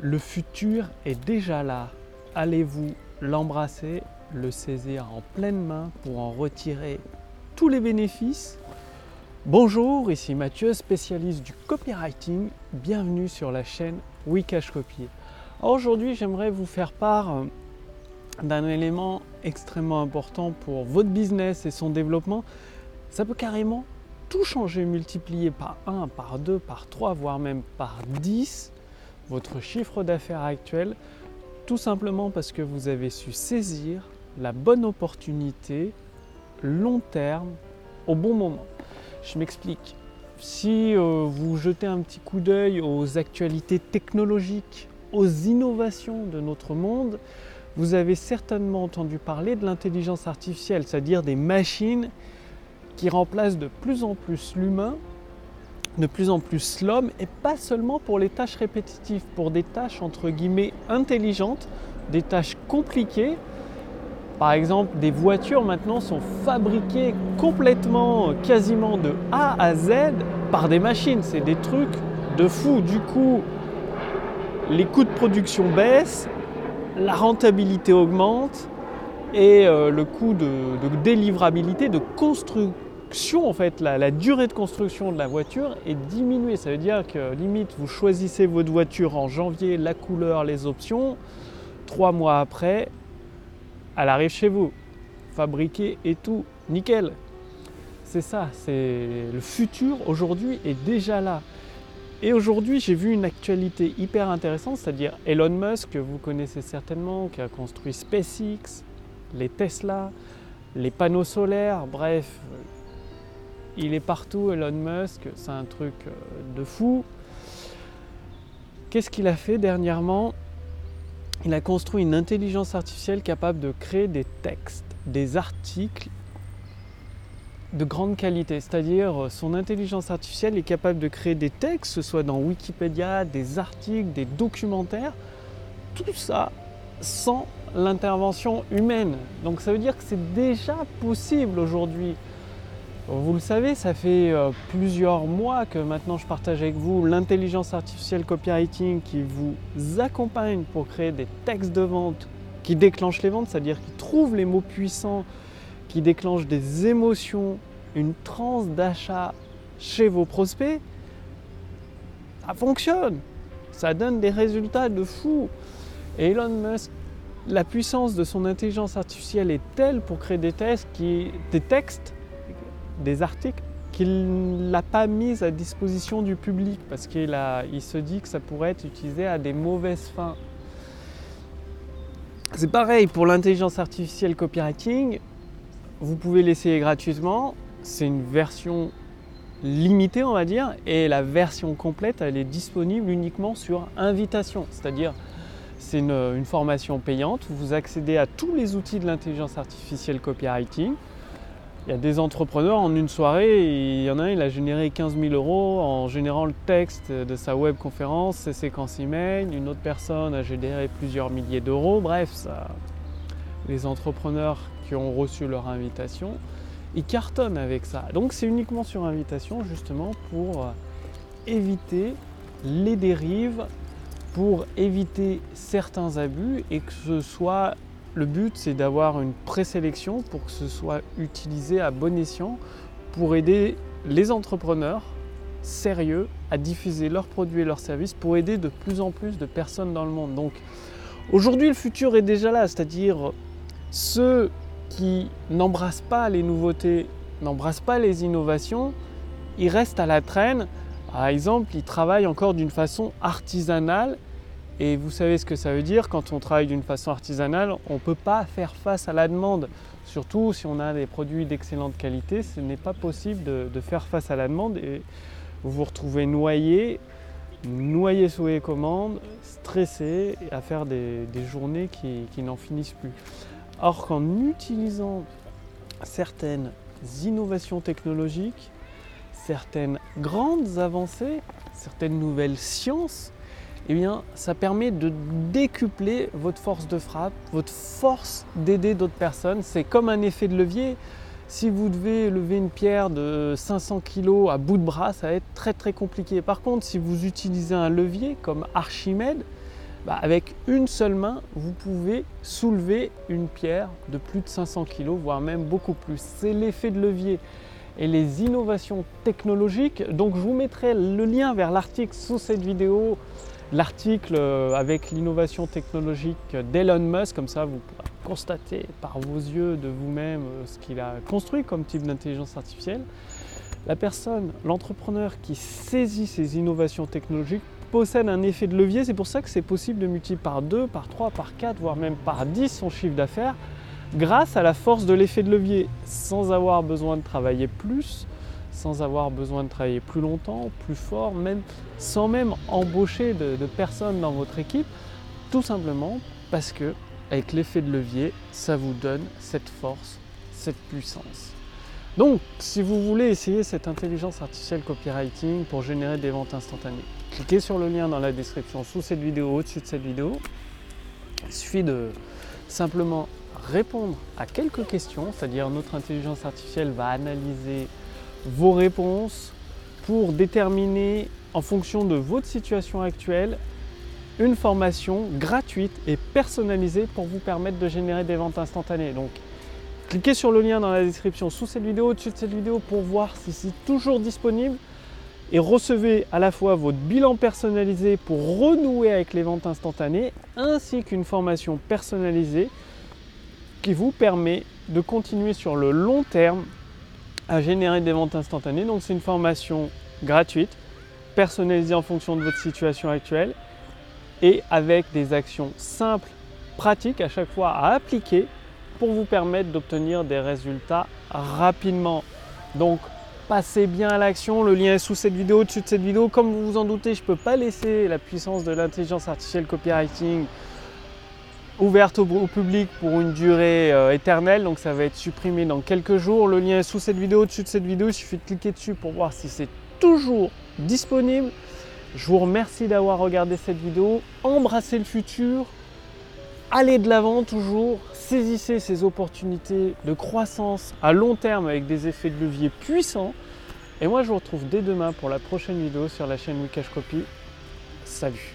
Le futur est déjà là. Allez-vous l'embrasser, le saisir en pleine main pour en retirer tous les bénéfices? Bonjour, ici Mathieu, spécialiste du copywriting. Bienvenue sur la chaîne Wikash Copy. Aujourd'hui, j'aimerais vous faire part euh, d'un élément extrêmement important pour votre business et son développement. Ça peut carrément tout changer, multiplier par 1, par 2, par 3, voire même par 10 votre chiffre d'affaires actuel, tout simplement parce que vous avez su saisir la bonne opportunité long terme au bon moment. Je m'explique. Si euh, vous jetez un petit coup d'œil aux actualités technologiques, aux innovations de notre monde, vous avez certainement entendu parler de l'intelligence artificielle, c'est-à-dire des machines qui remplacent de plus en plus l'humain, de plus en plus l'homme, et pas seulement pour les tâches répétitives, pour des tâches entre guillemets intelligentes, des tâches compliquées. Par exemple, des voitures maintenant sont fabriquées complètement, quasiment de A à Z par des machines. C'est des trucs de fou. Du coup, les coûts de production baissent, la rentabilité augmente et euh, le coût de, de délivrabilité, de construction en fait, la, durée de construction de la voiture est diminuée. Ça veut dire que limite, vous choisissez votre voiture en janvier, la couleur, les options. Trois mois après, elle arrive chez vous, fabriquée et tout, nickel. C'est ça, c'est le futur aujourd'hui est déjà là. Et aujourd'hui, j'ai vu une actualité hyper intéressante, c'est-à-dire Elon Musk, que vous connaissez certainement, qui a construit SpaceX, les Tesla, les panneaux solaires, bref, il est partout, Elon Musk, c'est un truc euh, de fou. Qu'est-ce qu'il a fait dernièrement? Il a construit une intelligence artificielle capable de créer des textes, des articles de grande qualité. C'est-à-dire, euh, son intelligence artificielle est capable de créer des textes, que ce soit dans Wikipédia, des articles, des documentaires, tout ça sans l'intervention humaine. Donc ça veut dire que c'est déjà possible aujourd'hui. Vous le savez, ça fait euh, plusieurs mois que maintenant je partage avec vous l'intelligence artificielle copywriting qui vous accompagne pour créer des textes de vente qui déclenchent les ventes, c'est-à-dire qui trouvent les mots puissants, qui déclenchent des émotions, une transe d'achat chez vos prospects. Ça fonctionne, ça donne des résultats de fou. Et Elon Musk, la puissance de son intelligence artificielle est telle pour créer des, qui, des textes des articles qu'il n'a pas mis à disposition du public parce qu'il il se dit que ça pourrait être utilisé à des mauvaises fins. C'est pareil pour l'intelligence artificielle copywriting. Vous pouvez l'essayer gratuitement. C'est une version limitée, on va dire, et la version complète, elle est disponible uniquement sur invitation. C'est-à-dire, c'est une, une formation payante. Vous accédez à tous les outils de l'intelligence artificielle copywriting. Il y a des entrepreneurs en une soirée, il y en a un, il a généré 15 000 euros en générant le texte de sa web conférence, ses séquences email. Une autre personne a généré plusieurs milliers d'euros. Bref, les entrepreneurs qui ont reçu leur invitation, ils cartonnent avec ça. Donc c'est uniquement sur invitation justement pour éviter les dérives, pour éviter certains abus et que ce soit le but, c'est d'avoir une présélection pour que ce soit utilisé à bon escient pour aider les entrepreneurs sérieux à diffuser leurs produits et leurs services pour aider de plus en plus de personnes dans le monde. Donc aujourd'hui, le futur est déjà là, c'est-à-dire ceux qui n'embrassent pas les nouveautés, n'embrassent pas les innovations, ils restent à la traîne. Par exemple, ils travaillent encore d'une façon artisanale et vous savez ce que ça veut dire quand on travaille d'une façon artisanale, on ne peut pas faire face à la demande. Surtout si on a des produits d'excellente qualité, ce n'est pas possible de, faire face à la demande et vous vous retrouvez noyé, noyé sous les commandes, stressé, à faire des, journées qui, qui n'en finissent plus. Or qu'en utilisant certaines innovations technologiques, certaines grandes avancées, certaines nouvelles sciences, eh bien, ça permet de décupler votre force de frappe, votre force d'aider d'autres personnes. C'est comme un effet de levier. Si vous devez lever une pierre de 500 kg à bout de bras, ça va être très très compliqué. Par contre, si vous utilisez un levier comme Archimède, bah, avec une seule main, vous pouvez soulever une pierre de plus de 500 kg, voire même beaucoup plus. C'est l'effet de levier et les innovations technologiques. Donc je vous mettrai le lien vers l'article sous cette vidéo, l'article euh, avec l'innovation technologique d'Elon Musk, comme ça vous pourrez constater par vos yeux de vous-même euh, ce qu'il a construit comme type d'intelligence artificielle. La personne, l'entrepreneur qui saisit ces innovations technologiques possède un effet de levier. C'est pour ça que c'est possible de multiplier par 2, par 3, par 4, voire même par 10 son chiffre d'affaires grâce à la force de l'effet de levier, sans avoir besoin de travailler plus, sans avoir besoin de travailler plus longtemps, plus fort, même sans même embaucher de, de personnes dans votre équipe, tout simplement parce que avec l'effet de levier, ça vous donne cette force, cette puissance. Donc, si vous voulez essayer cette intelligence artificielle copywriting pour générer des ventes instantanées, cliquez sur le lien dans la description sous cette vidéo, au-dessus de cette vidéo. Il suffit de simplement répondre à quelques questions, c'est-à-dire notre intelligence artificielle va analyser vos réponses pour déterminer en fonction de votre situation actuelle une formation gratuite et personnalisée pour vous permettre de générer des ventes instantanées. Donc cliquez sur le lien dans la description sous cette vidéo, au-dessus de cette vidéo pour voir si c'est toujours disponible et recevez à la fois votre bilan personnalisé pour renouer avec les ventes instantanées ainsi qu'une formation personnalisée qui vous permet de continuer sur le long terme à générer des ventes instantanées. Donc c'est une formation gratuite, personnalisée en fonction de votre situation actuelle et avec des actions simples, pratiques à chaque fois à appliquer pour vous permettre d'obtenir des résultats rapidement. Donc passez bien à l'action, le lien est sous cette vidéo, au-dessus de cette vidéo. Comme vous vous en doutez, je ne peux pas laisser la puissance de l'intelligence artificielle copywriting ouverte au, public pour une durée euh, éternelle, donc ça va être supprimé dans quelques jours. Le lien est sous cette vidéo, au-dessus de cette vidéo, il suffit de cliquer dessus pour voir si c'est toujours disponible. Je vous remercie d'avoir regardé cette vidéo. Embrassez le futur, allez de l'avant toujours, saisissez ces opportunités de croissance à long terme avec des effets de levier puissants. Et moi je vous retrouve dès demain pour la prochaine vidéo sur la chaîne Wikash Copy. Salut